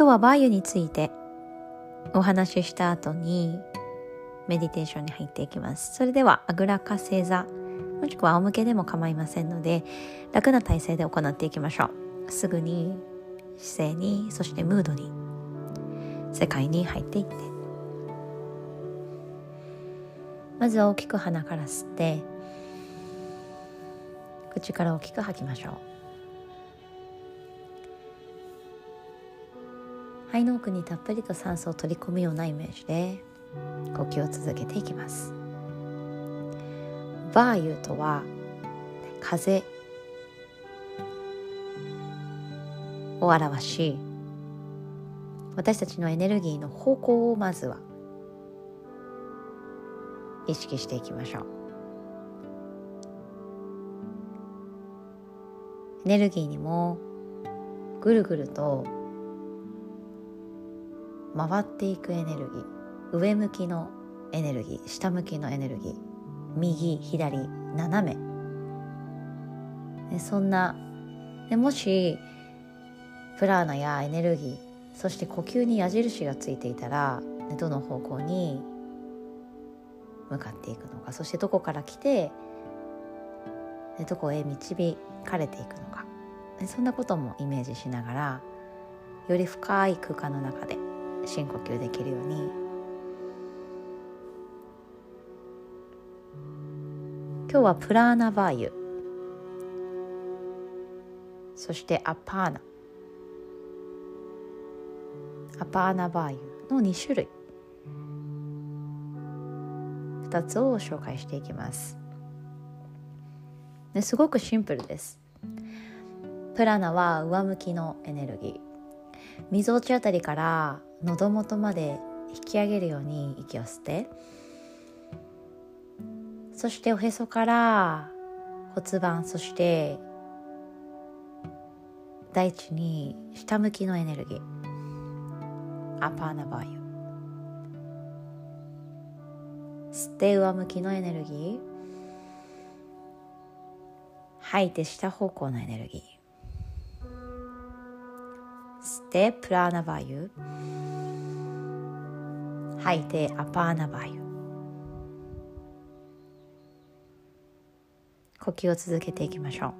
今日はバーユについてお話しした後にメディテーションに入っていきます。それではあぐらか正座もしくは仰向けでも構いませんので楽な体勢で行っていきましょう。すぐに姿勢にそしてムードに世界に入っていって。まずは大きく鼻から吸って口から大きく吐きましょう。肺の奥にたっぷりと酸素を取り込むようなイメージで呼吸を続けていきます。バーユとは風を表し私たちのエネルギーの方向をまずは意識していきましょう。エネルギーにもぐるぐると回っていくエネルギー。上向きのエネルギー。下向きのエネルギー。右左斜め。そんな。でもしプラーナやエネルギーそして呼吸に矢印がついていたらどの方向に向かっていくのか。そしてどこから来てどこへ導かれていくのか。そんなこともイメージしながらより深い空間の中で深呼吸できるように。今日はプラーナバーユ。そしてアパーナ。アパーナバーユの2種類。2つを紹介していきます。ですごくシンプルです。プラナは上向きのエネルギー。みぞおちあたりから喉元まで引き上げるように息を吸ってそしておへそから骨盤そして大地に下向きのエネルギーアパーナバーユ吸って上向きのエネルギー吐いて下方向のエネルギー吸ってプラーナバユ。吐いてアパーナバーユ。呼吸を続けていきましょう。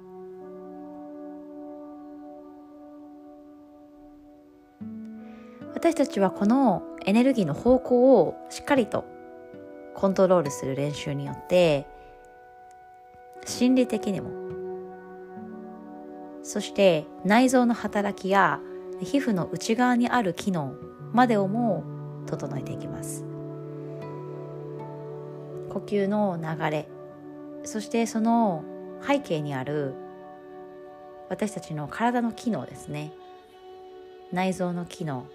私たちはこのエネルギーの方向をしっかりとコントロールする練習によって心理的にもそして内臓の働きや皮膚の内側にある機能までをも整えていきます。呼吸の流れ。そしてその背景にある私たちの体の機能ですね。内臓の機能。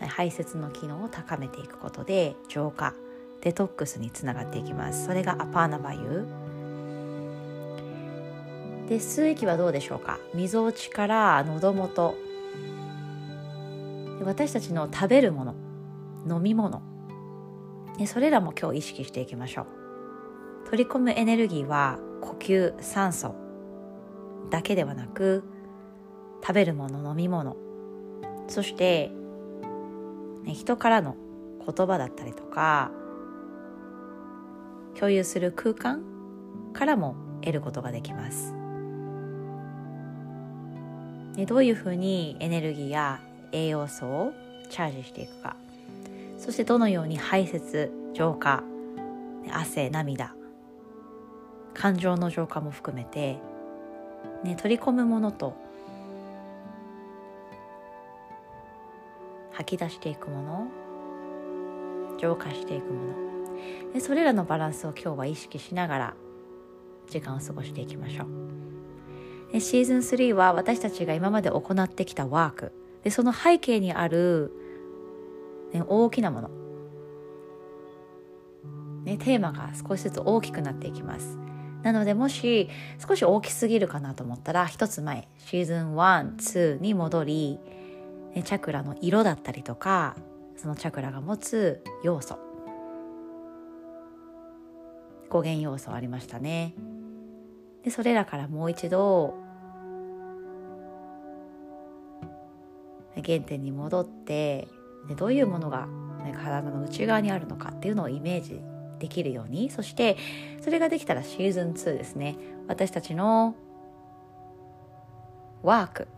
排泄の機能を高めていくことで浄化デトックスにつながっていきます。それがアパーナバユ。で吸う息はどうでしょうか？みぞおちから喉元。私たちの食べるもの飲み物。それらも今日意識していきましょう。取り込むエネルギーは呼吸酸素だけではなく食べるもの飲み物。そして、ね、人からの言葉だったりとか共有する空間からも得ることができます。どういうふうにエネルギーや栄養素をチャージしていくか。そしてどのように排泄浄化汗涙感情の浄化も含めて、ね、取り込むものと吐き出していくもの浄化していくもの。でそれらのバランスを今日は意識しながら時間を過ごしていきましょう。でシーズン3は私たちが今まで行ってきたワーク。でその背景にある、ね、大きなもの、ね、テーマが少しずつ大きくなっていきます。なのでもし少し大きすぎるかなと思ったら一つ前シーズン12に戻り、ね、チャクラの色だったりとかそのチャクラが持つ要素。語源要素ありましたね。でそれらからもう一度原点に戻ってでどういうものが、ね、体の内側にあるのかっていうのをイメージできるようにそしてそれができたらシーズン2ですね。私たちのワーク、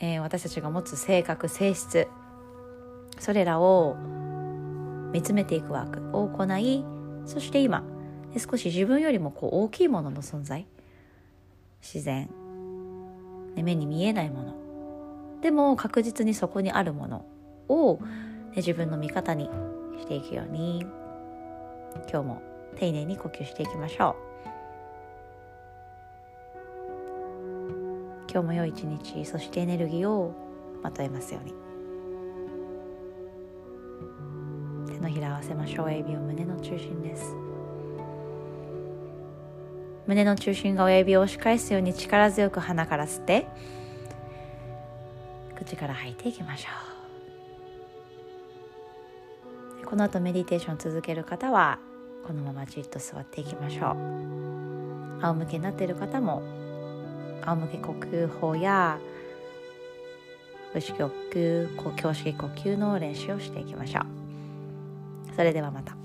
えー、私たちが持つ性格性質。それらを見つめていくワークを行いそして今少し自分よりもこう大きいものの存在。自然、目に見えないもの。でも確実にそこにあるものを、ね、自分の味方にしていくように今日も丁寧に呼吸していきましょう。今日も良い一日そしてエネルギーをまとえますように。手のひら合わせましょう。親指を胸の中心です。胸の中心が親指を押し返すように力強く鼻から吸って口から吐いていきましょう。この後メディテーション続ける方はこのままじっと座っていきましょう。仰向けになっている方も仰向け呼吸法や牛呼吸胸式呼吸の練習をしていきましょう。それではまた。